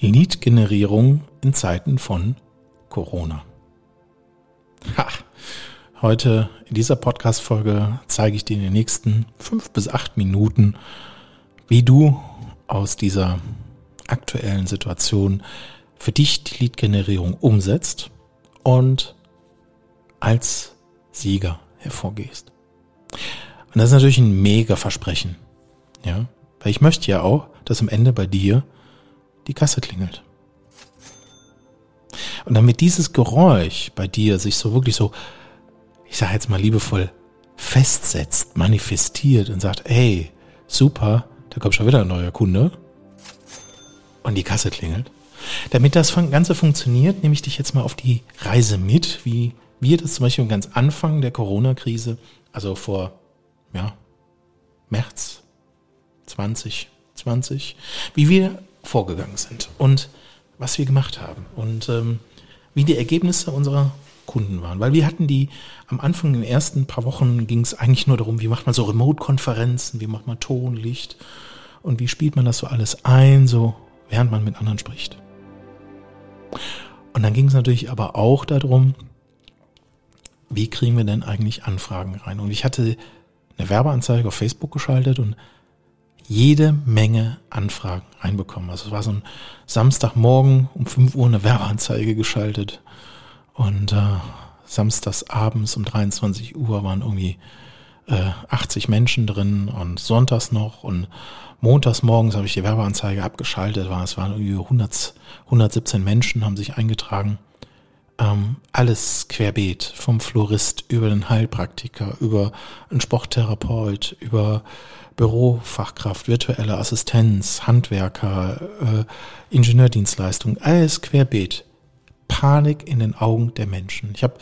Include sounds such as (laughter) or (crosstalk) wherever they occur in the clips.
Lead-Generierung in Zeiten von Corona. Ha. Heute in dieser Podcast-Folge zeige ich dir in den nächsten fünf bis acht Minuten, wie du aus dieser aktuellen Situation für dich die Lead-Generierung umsetzt und als Sieger hervorgehst. Und das ist natürlich ein mega Versprechen. Ja, weil ich möchte ja auch, dass am Ende bei dir die Kasse klingelt. Und damit dieses Geräusch bei dir sich so wirklich so, ich sage jetzt mal liebevoll, festsetzt, manifestiert und sagt, hey, super, da kommt schon wieder ein neuer Kunde und die Kasse klingelt. Damit das Ganze funktioniert, nehme ich dich jetzt mal auf die Reise mit, wie wir das zum Beispiel ganz Anfang der Corona-Krise, also vor ja, März 2020, wie wir vorgegangen sind und was wir gemacht haben und ähm, wie die Ergebnisse unserer Kunden waren. Weil wir hatten die am Anfang, in den ersten paar Wochen ging es eigentlich nur darum, wie macht man so Remote-Konferenzen, wie macht man Ton, Licht und wie spielt man das so alles ein, so während man mit anderen spricht. Und dann ging es natürlich aber auch darum, wie kriegen wir denn eigentlich Anfragen rein? Und ich hatte eine Werbeanzeige auf Facebook geschaltet und jede Menge Anfragen reinbekommen. Also es war so ein Samstagmorgen um 5 Uhr eine Werbeanzeige geschaltet und äh, samstags abends um 23 Uhr waren irgendwie äh, 80 Menschen drin und sonntags noch und montags morgens habe ich die Werbeanzeige abgeschaltet. War, es waren irgendwie 100, 117 Menschen haben sich eingetragen. Ähm, alles querbeet, vom Florist über den Heilpraktiker, über einen Sporttherapeut, über Bürofachkraft, virtuelle Assistenz, Handwerker, äh, Ingenieurdienstleistung, alles querbeet. Panik in den Augen der Menschen. Ich habe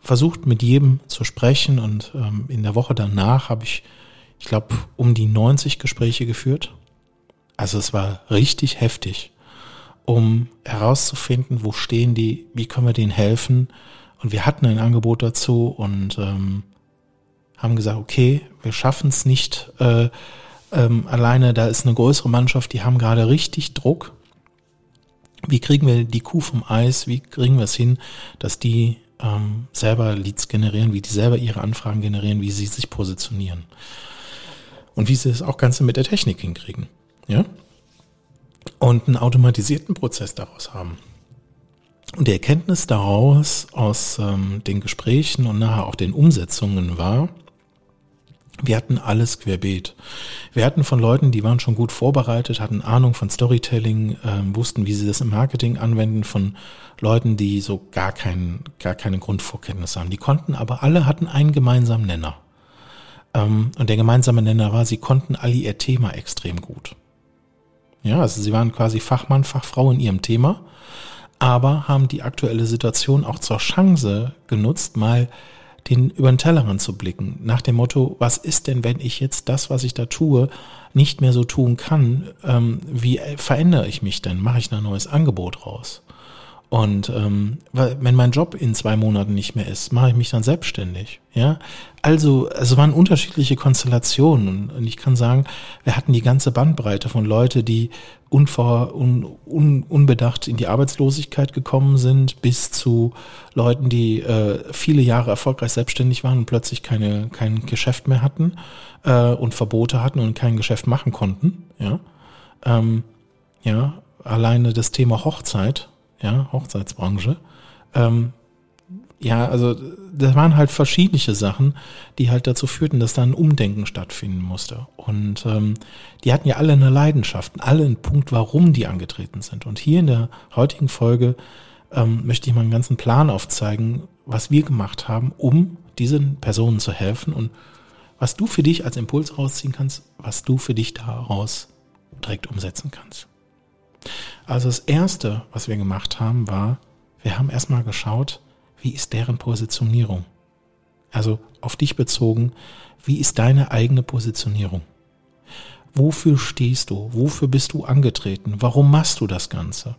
versucht, mit jedem zu sprechen und ähm, in der Woche danach habe ich, ich glaube, um die 90 Gespräche geführt. Also es war richtig heftig, um herauszufinden, wo stehen die, wie können wir denen helfen. Und wir hatten ein Angebot dazu und ähm, haben gesagt, okay, wir schaffen es nicht äh, ähm, alleine, da ist eine größere Mannschaft, die haben gerade richtig Druck. Wie kriegen wir die Kuh vom Eis? Wie kriegen wir es hin, dass die ähm, selber Leads generieren, wie die selber ihre Anfragen generieren, wie sie sich positionieren? Und wie sie das auch Ganze mit der Technik hinkriegen. Ja? Und einen automatisierten Prozess daraus haben. Und die Erkenntnis daraus aus ähm, den Gesprächen und nachher auch den Umsetzungen war, wir hatten alles querbeet. Wir hatten von Leuten, die waren schon gut vorbereitet, hatten Ahnung von Storytelling, äh, wussten, wie sie das im Marketing anwenden, von Leuten, die so gar keinen, gar keine Grundvorkenntnis haben. Die konnten, aber alle hatten einen gemeinsamen Nenner. Ähm, und der gemeinsame Nenner war, sie konnten alle ihr Thema extrem gut. Ja, also sie waren quasi Fachmann, Fachfrau in ihrem Thema, aber haben die aktuelle Situation auch zur Chance genutzt, mal den über den Tellerrand zu blicken, nach dem Motto, was ist denn, wenn ich jetzt das, was ich da tue, nicht mehr so tun kann, ähm, wie verändere ich mich denn? Mache ich ein neues Angebot raus? Und ähm, wenn mein Job in zwei Monaten nicht mehr ist, mache ich mich dann selbstständig. Ja, also es waren unterschiedliche Konstellationen und ich kann sagen, wir hatten die ganze Bandbreite von Leute, die unvor, un, un, unbedacht in die Arbeitslosigkeit gekommen sind, bis zu Leuten, die äh, viele Jahre erfolgreich selbstständig waren und plötzlich keine kein Geschäft mehr hatten äh, und Verbote hatten und kein Geschäft machen konnten. Ja, ähm, ja, alleine das Thema Hochzeit ja, Hochzeitsbranche. Ähm, ja, also das waren halt verschiedene Sachen, die halt dazu führten, dass da ein Umdenken stattfinden musste. Und ähm, die hatten ja alle eine Leidenschaft, alle einen Punkt, warum die angetreten sind. Und hier in der heutigen Folge ähm, möchte ich mal einen ganzen Plan aufzeigen, was wir gemacht haben, um diesen Personen zu helfen und was du für dich als Impuls rausziehen kannst, was du für dich daraus direkt umsetzen kannst. Also das Erste, was wir gemacht haben, war, wir haben erstmal geschaut, wie ist deren Positionierung. Also auf dich bezogen, wie ist deine eigene Positionierung? Wofür stehst du? Wofür bist du angetreten? Warum machst du das Ganze?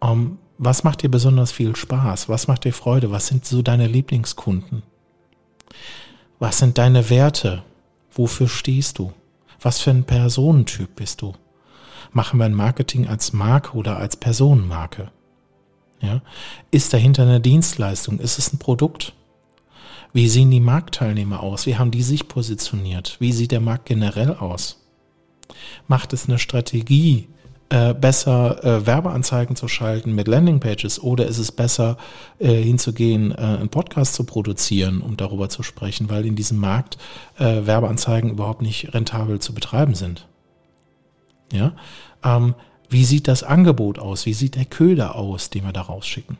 Um, ähm, was macht dir besonders viel Spaß? Was macht dir Freude? Was sind so deine Lieblingskunden? Was sind deine Werte? Wofür stehst du? Was für ein Personentyp bist du? Machen wir ein Marketing als Marke oder als Personenmarke? Ja? Ist dahinter eine Dienstleistung? Ist es ein Produkt? Wie sehen die Marktteilnehmer aus? Wie haben die sich positioniert? Wie sieht der Markt generell aus? Macht es eine Strategie, äh, besser äh, Werbeanzeigen zu schalten mit Landingpages oder ist es besser äh, hinzugehen, äh, einen Podcast zu produzieren, um darüber zu sprechen, weil in diesem Markt äh, Werbeanzeigen überhaupt nicht rentabel zu betreiben sind? Ja, ähm, wie sieht das Angebot aus? Wie sieht der Köder aus, den wir da rausschicken?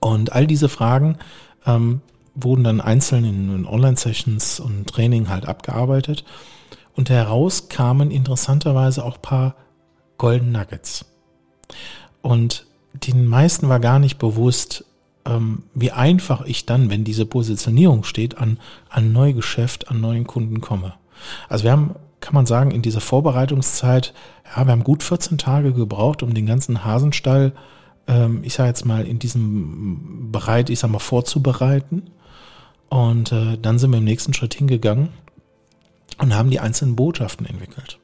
Und all diese Fragen ähm, wurden dann einzeln in, in Online-Sessions und Training halt abgearbeitet. Und heraus kamen interessanterweise auch paar Golden Nuggets. Und den meisten war gar nicht bewusst, ähm, wie einfach ich dann, wenn diese Positionierung steht, an, an Neugeschäft, an neuen Kunden komme. Also wir haben, kann man sagen, in dieser Vorbereitungszeit, ja, wir haben gut 14 Tage gebraucht, um den ganzen Hasenstall, ähm, ich sage jetzt mal, in diesem bereit, ich sag mal, vorzubereiten. Und äh, dann sind wir im nächsten Schritt hingegangen und haben die einzelnen Botschaften entwickelt.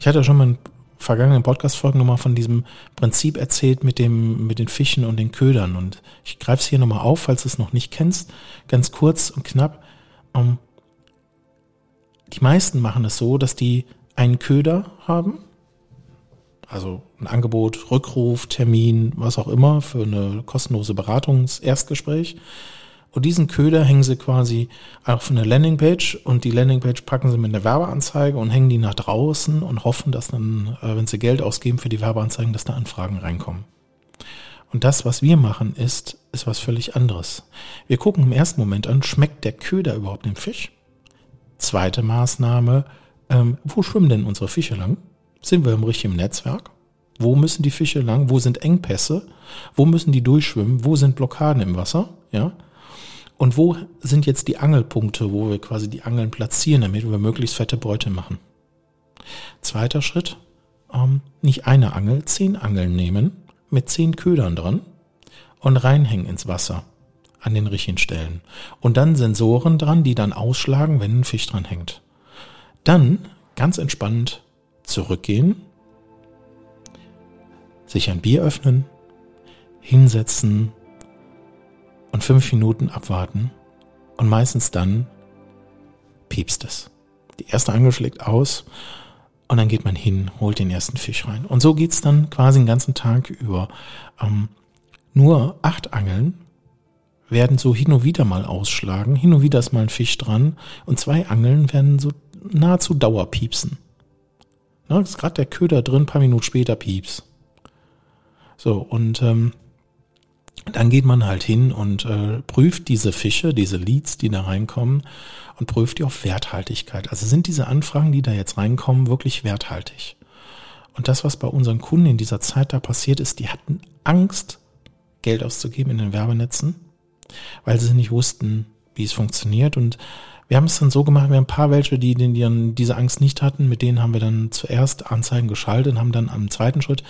Ich hatte schon mal in vergangenen Podcast-Folgen nochmal von diesem Prinzip erzählt mit dem, mit den Fischen und den Ködern. Und ich greife es hier nochmal auf, falls du es noch nicht kennst. Ganz kurz und knapp. Um, ähm, die meisten machen es so, dass die einen Köder haben. Also ein Angebot, Rückruf, Termin, was auch immer für eine kostenlose Beratungserstgespräch. Und diesen Köder hängen sie quasi auf eine Landingpage und die Landingpage packen sie mit einer Werbeanzeige und hängen die nach draußen und hoffen, dass dann, äh, wenn sie Geld ausgeben für die Werbeanzeigen, dass da Anfragen reinkommen. Und das, was wir machen, ist, ist was völlig anderes. Wir gucken im ersten Moment an, schmeckt der Köder überhaupt dem Fisch? Zweite Maßnahme, ähm, wo schwimmen denn unsere Fische lang? Sind wir im richtigen Netzwerk? Wo müssen die Fische lang? Wo sind Engpässe? Wo müssen die durchschwimmen? Wo sind Blockaden im Wasser? Ja. Und wo sind jetzt die Angelpunkte, wo wir quasi die Angeln platzieren, damit wir möglichst fette Beute machen? Zweiter Schritt, ähm, nicht eine Angel, zehn Angeln nehmen mit zehn Ködern dran und reinhängen ins Wasser an den richtigen Stellen. Und dann Sensoren dran, die dann ausschlagen, wenn ein Fisch dran hängt. Dann ganz entspannt zurückgehen, sich ein Bier öffnen, hinsetzen, und fünf Minuten abwarten und meistens dann piepst es. Die erste Angel schlägt aus und dann geht man hin, holt den ersten Fisch rein. Und so geht's dann quasi den ganzen Tag über. Ähm, nur acht Angeln werden so hin und wieder mal ausschlagen, hin und wieder ist mal ein Fisch dran und zwei Angeln werden so nahezu Dauerpiepsen. Na, ist gerade der Köder drin, paar Minuten später pieps. So, und ähm, dann geht man halt hin und äh, prüft diese Fische, diese Leads, die da reinkommen und prüft die auf Werthaltigkeit. Also sind diese Anfragen, die da jetzt reinkommen, wirklich werthaltig? Und das, was bei unseren Kunden in dieser Zeit da passiert ist, die hatten Angst, Geld auszugeben in den Werbenetzen, weil sie nicht wussten, wie es funktioniert. Und wir haben es dann so gemacht, wir haben ein paar welche, die, die dann diese Angst nicht hatten, mit denen haben wir dann zuerst Anzeigen geschaltet und haben dann am zweiten Schritt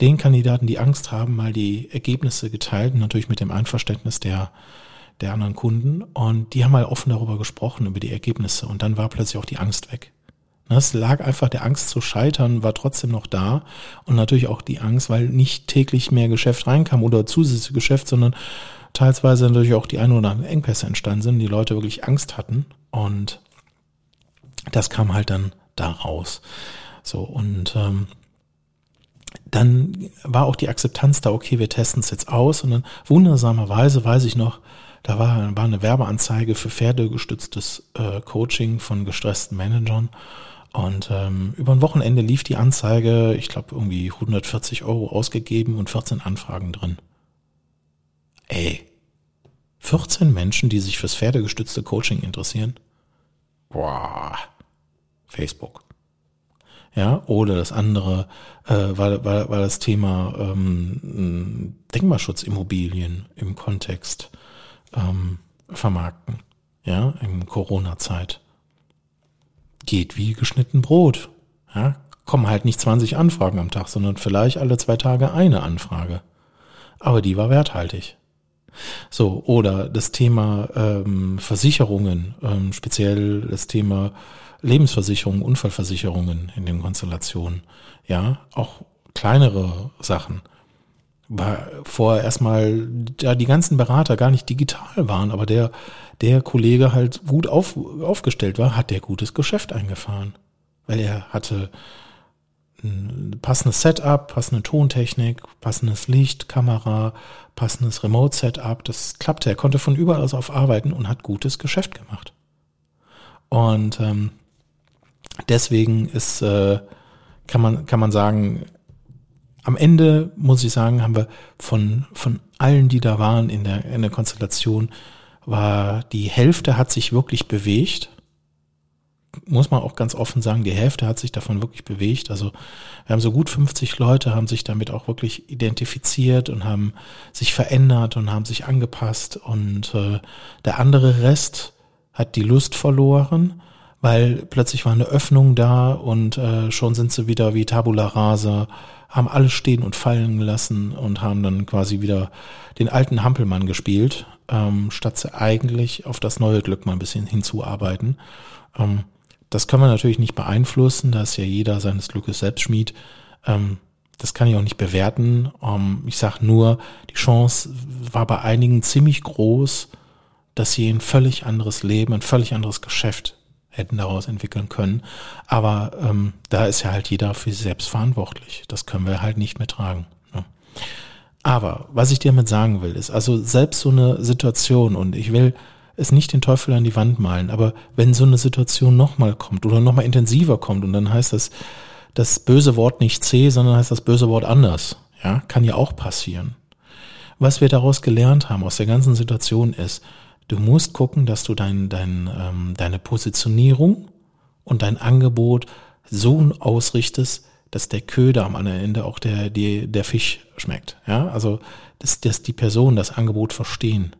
den Kandidaten, die Angst haben, mal die Ergebnisse geteilt, natürlich mit dem Einverständnis der, der anderen Kunden. Und die haben mal offen darüber gesprochen, über die Ergebnisse. Und dann war plötzlich auch die Angst weg. Es lag einfach der Angst zu scheitern, war trotzdem noch da. Und natürlich auch die Angst, weil nicht täglich mehr Geschäft reinkam oder zusätzliches Geschäft, sondern teilweise natürlich auch die ein oder anderen Engpässe entstanden sind, die Leute wirklich Angst hatten. Und das kam halt dann da raus. So, und ähm, dann war auch die Akzeptanz da, okay, wir testen es jetzt aus. Und dann wundersamerweise weiß ich noch, da war, war eine Werbeanzeige für pferdegestütztes äh, Coaching von gestressten Managern. Und ähm, über ein Wochenende lief die Anzeige, ich glaube irgendwie 140 Euro ausgegeben und 14 Anfragen drin. Ey, 14 Menschen, die sich fürs pferdegestützte Coaching interessieren? Boah, Facebook. Ja, oder das andere äh, war, war, war das Thema ähm, Denkmalschutzimmobilien im Kontext ähm, vermarkten, ja, in Corona-Zeit. Geht wie geschnitten Brot. Ja, kommen halt nicht 20 Anfragen am Tag, sondern vielleicht alle zwei Tage eine Anfrage. Aber die war werthaltig. So, oder das Thema ähm, Versicherungen, ähm, speziell das Thema Lebensversicherungen, Unfallversicherungen in den Konstellationen. Ja, auch kleinere Sachen. War vorher erstmal, da die ganzen Berater gar nicht digital waren, aber der, der Kollege halt gut auf, aufgestellt war, hat der gutes Geschäft eingefahren. Weil er hatte ein passendes Setup, passende Tontechnik, passendes Licht, Kamera, passendes Remote-Setup. Das klappte. Er konnte von überall aus auf arbeiten und hat gutes Geschäft gemacht. Und ähm, deswegen ist, äh, kann man, kann man sagen, am Ende muss ich sagen, haben wir von, von allen, die da waren in der, in der Konstellation, war die Hälfte hat sich wirklich bewegt muss man auch ganz offen sagen, die Hälfte hat sich davon wirklich bewegt. Also wir haben so gut 50 Leute, haben sich damit auch wirklich identifiziert und haben sich verändert und haben sich angepasst. Und äh, der andere Rest hat die Lust verloren, weil plötzlich war eine Öffnung da und äh, schon sind sie wieder wie Tabula Rasa, haben alles stehen und fallen gelassen und haben dann quasi wieder den alten Hampelmann gespielt, ähm, statt sie eigentlich auf das neue Glück mal ein bisschen hinzuarbeiten. Ähm, das kann man natürlich nicht beeinflussen, da ist ja jeder seines Glückes Selbstschmied. Ähm, das kann ich auch nicht bewerten. Ähm, ich sage nur, die Chance war bei einigen ziemlich groß, dass sie ein völlig anderes Leben, ein völlig anderes Geschäft hätten daraus entwickeln können. Aber ähm, da ist ja halt jeder für sich selbst verantwortlich. Das können wir halt nicht mehr tragen. Ne? Aber was ich dir damit sagen will, ist also selbst so eine Situation und ich will es nicht den Teufel an die Wand malen, aber wenn so eine Situation nochmal kommt oder nochmal intensiver kommt und dann heißt das, das böse Wort nicht C, sondern heißt das böse Wort anders, ja, kann ja auch passieren. Was wir daraus gelernt haben aus der ganzen Situation ist, du musst gucken, dass du dein, dein, ähm, deine Positionierung und dein Angebot so ausrichtest, dass der Köder am anderen Ende auch der, der, der Fisch schmeckt. Ja, also, dass, dass die Person das Angebot verstehen.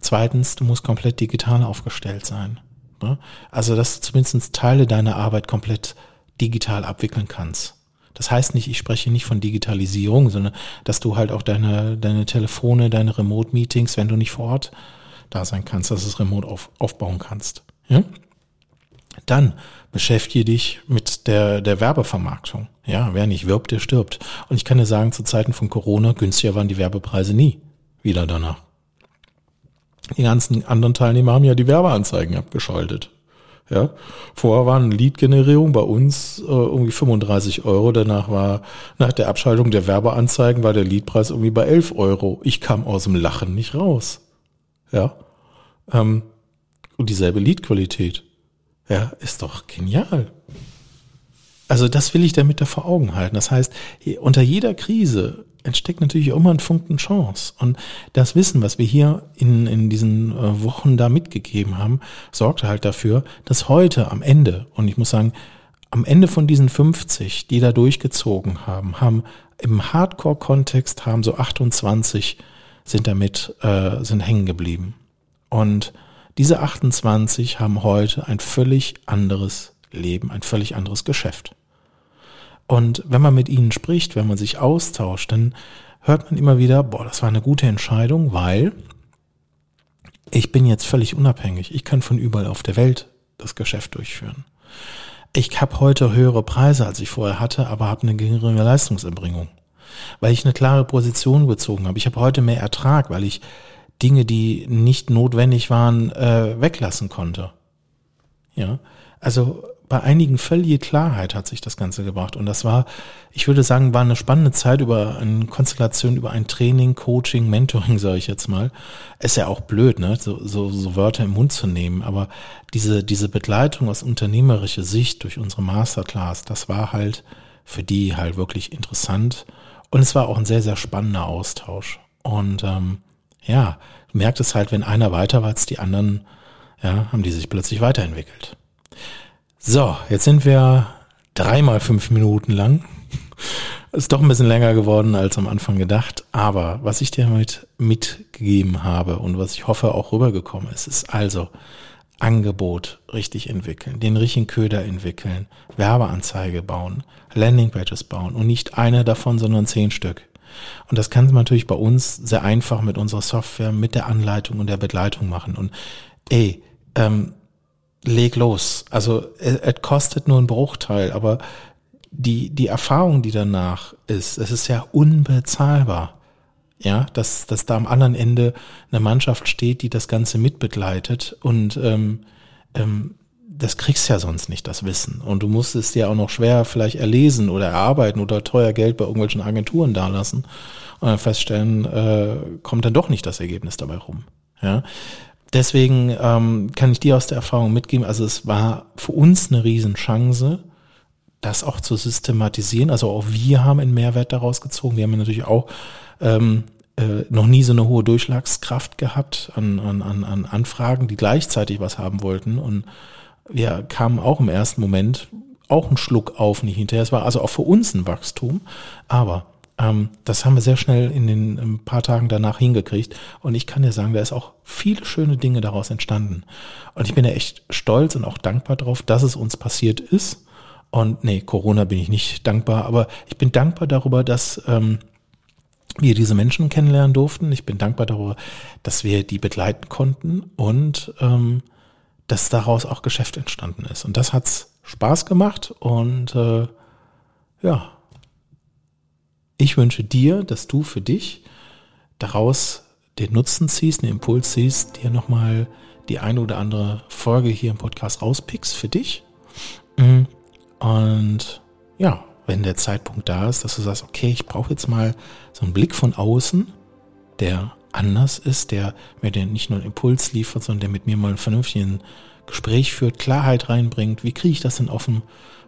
Zweitens, du musst komplett digital aufgestellt sein. Ne? Also, dass du zumindest Teile deiner Arbeit komplett digital abwickeln kannst. Das heißt nicht, ich spreche nicht von Digitalisierung, sondern dass du halt auch deine, deine Telefone, deine Remote-Meetings, wenn du nicht vor Ort da sein kannst, dass du es remote auf, aufbauen kannst. Ja? Dann beschäftige dich mit der, der Werbevermarktung. Ja, wer nicht wirbt, der stirbt. Und ich kann dir sagen, zu Zeiten von Corona günstiger waren die Werbepreise nie wieder danach. Die ganzen anderen Teilnehmer haben ja die Werbeanzeigen abgeschaltet. Ja, vorher war eine Lead-Generierung bei uns äh, irgendwie 35 Euro. Danach war, nach der Abschaltung der Werbeanzeigen war der Leadpreis irgendwie bei 11 Euro. Ich kam aus dem Lachen nicht raus. Ja. Ähm, und dieselbe Lead-Qualität. Ja, ist doch genial. Also das will ich damit da vor Augen halten. Das heißt, unter jeder Krise entsteckt natürlich auch immer ein Funken Chance. Und das Wissen, was wir hier in, in diesen äh, Wochen da mitgegeben haben, sorgte halt dafür, dass heute am Ende, und ich muss sagen, am Ende von diesen 50, die da durchgezogen haben, haben im Hardcore-Kontext haben so 28 sind damit, äh, sind hängen geblieben. Und diese 28 haben heute ein völlig anderes Leben, ein völlig anderes Geschäft. Und wenn man mit ihnen spricht, wenn man sich austauscht, dann hört man immer wieder, boah, das war eine gute Entscheidung, weil ich bin jetzt völlig unabhängig. Ich kann von überall auf der Welt das Geschäft durchführen. Ich habe heute höhere Preise, als ich vorher hatte, aber habe eine geringere Leistungserbringung, weil ich eine klare Position bezogen habe. Ich habe heute mehr Ertrag, weil ich Dinge, die nicht notwendig waren, äh, weglassen konnte. Ja, also bei einigen völlige Klarheit hat sich das Ganze gebracht. Und das war, ich würde sagen, war eine spannende Zeit über eine Konstellation, über ein Training, Coaching, Mentoring, (laughs) sage ich jetzt mal. Ist ja auch blöd, ne, so, so, so Wörter im Mund zu nehmen. Aber diese, diese Begleitung aus unternehmerischer Sicht durch unsere Masterclass, das war halt für die halt wirklich interessant. Und es war auch ein sehr, sehr spannender Austausch. Und ähm, ja, du merkt es halt, wenn einer weiter war als die anderen, ja, haben die sich plötzlich weiterentwickelt. So, jetzt sind wir dreimal fünf Minuten lang. Ist doch ein bisschen länger geworden als am Anfang gedacht. Aber was ich dir damit mitgegeben habe und was ich hoffe auch rübergekommen ist, ist also Angebot richtig entwickeln, den richtigen Köder entwickeln, Werbeanzeige bauen, Landingpages bauen und nicht eine davon, sondern zehn Stück. Und das kann man natürlich bei uns sehr einfach mit unserer Software, mit der Anleitung und der Begleitung machen. Und ey, ähm, leg los. Also es kostet nur einen Bruchteil, aber die, die Erfahrung, die danach ist, es ist ja unbezahlbar. Ja, dass, dass da am anderen Ende eine Mannschaft steht, die das Ganze mitbegleitet und ähm, ähm, das kriegst ja sonst nicht, das Wissen. Und du musst es dir auch noch schwer vielleicht erlesen oder erarbeiten oder teuer Geld bei irgendwelchen Agenturen dalassen und dann feststellen, äh, kommt dann doch nicht das Ergebnis dabei rum. Ja. Deswegen ähm, kann ich dir aus der Erfahrung mitgeben, also es war für uns eine Riesenchance, das auch zu systematisieren. Also auch wir haben einen Mehrwert daraus gezogen. Wir haben natürlich auch ähm, äh, noch nie so eine hohe Durchschlagskraft gehabt an, an, an, an Anfragen, die gleichzeitig was haben wollten. Und wir kamen auch im ersten Moment auch einen Schluck auf, nicht hinterher. Es war also auch für uns ein Wachstum. Aber das haben wir sehr schnell in den ein paar Tagen danach hingekriegt. Und ich kann dir sagen, da ist auch viele schöne Dinge daraus entstanden. Und ich bin ja echt stolz und auch dankbar drauf, dass es uns passiert ist. Und nee, Corona bin ich nicht dankbar, aber ich bin dankbar darüber, dass ähm, wir diese Menschen kennenlernen durften. Ich bin dankbar darüber, dass wir die begleiten konnten und ähm, dass daraus auch Geschäft entstanden ist. Und das hat's Spaß gemacht und äh, ja, ich wünsche dir, dass du für dich daraus den Nutzen ziehst, den Impuls ziehst, dir nochmal die eine oder andere Folge hier im Podcast rauspickst für dich. Mhm. Und ja, wenn der Zeitpunkt da ist, dass du sagst, okay, ich brauche jetzt mal so einen Blick von außen, der anders ist, der mir den nicht nur einen Impuls liefert, sondern der mit mir mal ein vernünftiges Gespräch führt, Klarheit reinbringt. Wie kriege ich das denn auf dem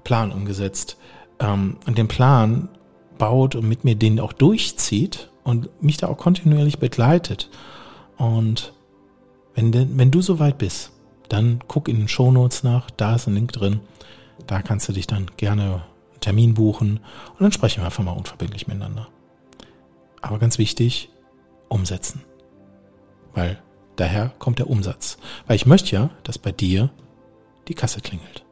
Plan umgesetzt? Ähm, und den Plan baut und mit mir den auch durchzieht und mich da auch kontinuierlich begleitet. Und wenn, denn, wenn du soweit bist, dann guck in den Shownotes nach, da ist ein Link drin. Da kannst du dich dann gerne einen Termin buchen und dann sprechen wir einfach mal unverbindlich miteinander. Aber ganz wichtig, umsetzen. Weil daher kommt der Umsatz. Weil ich möchte ja, dass bei dir die Kasse klingelt.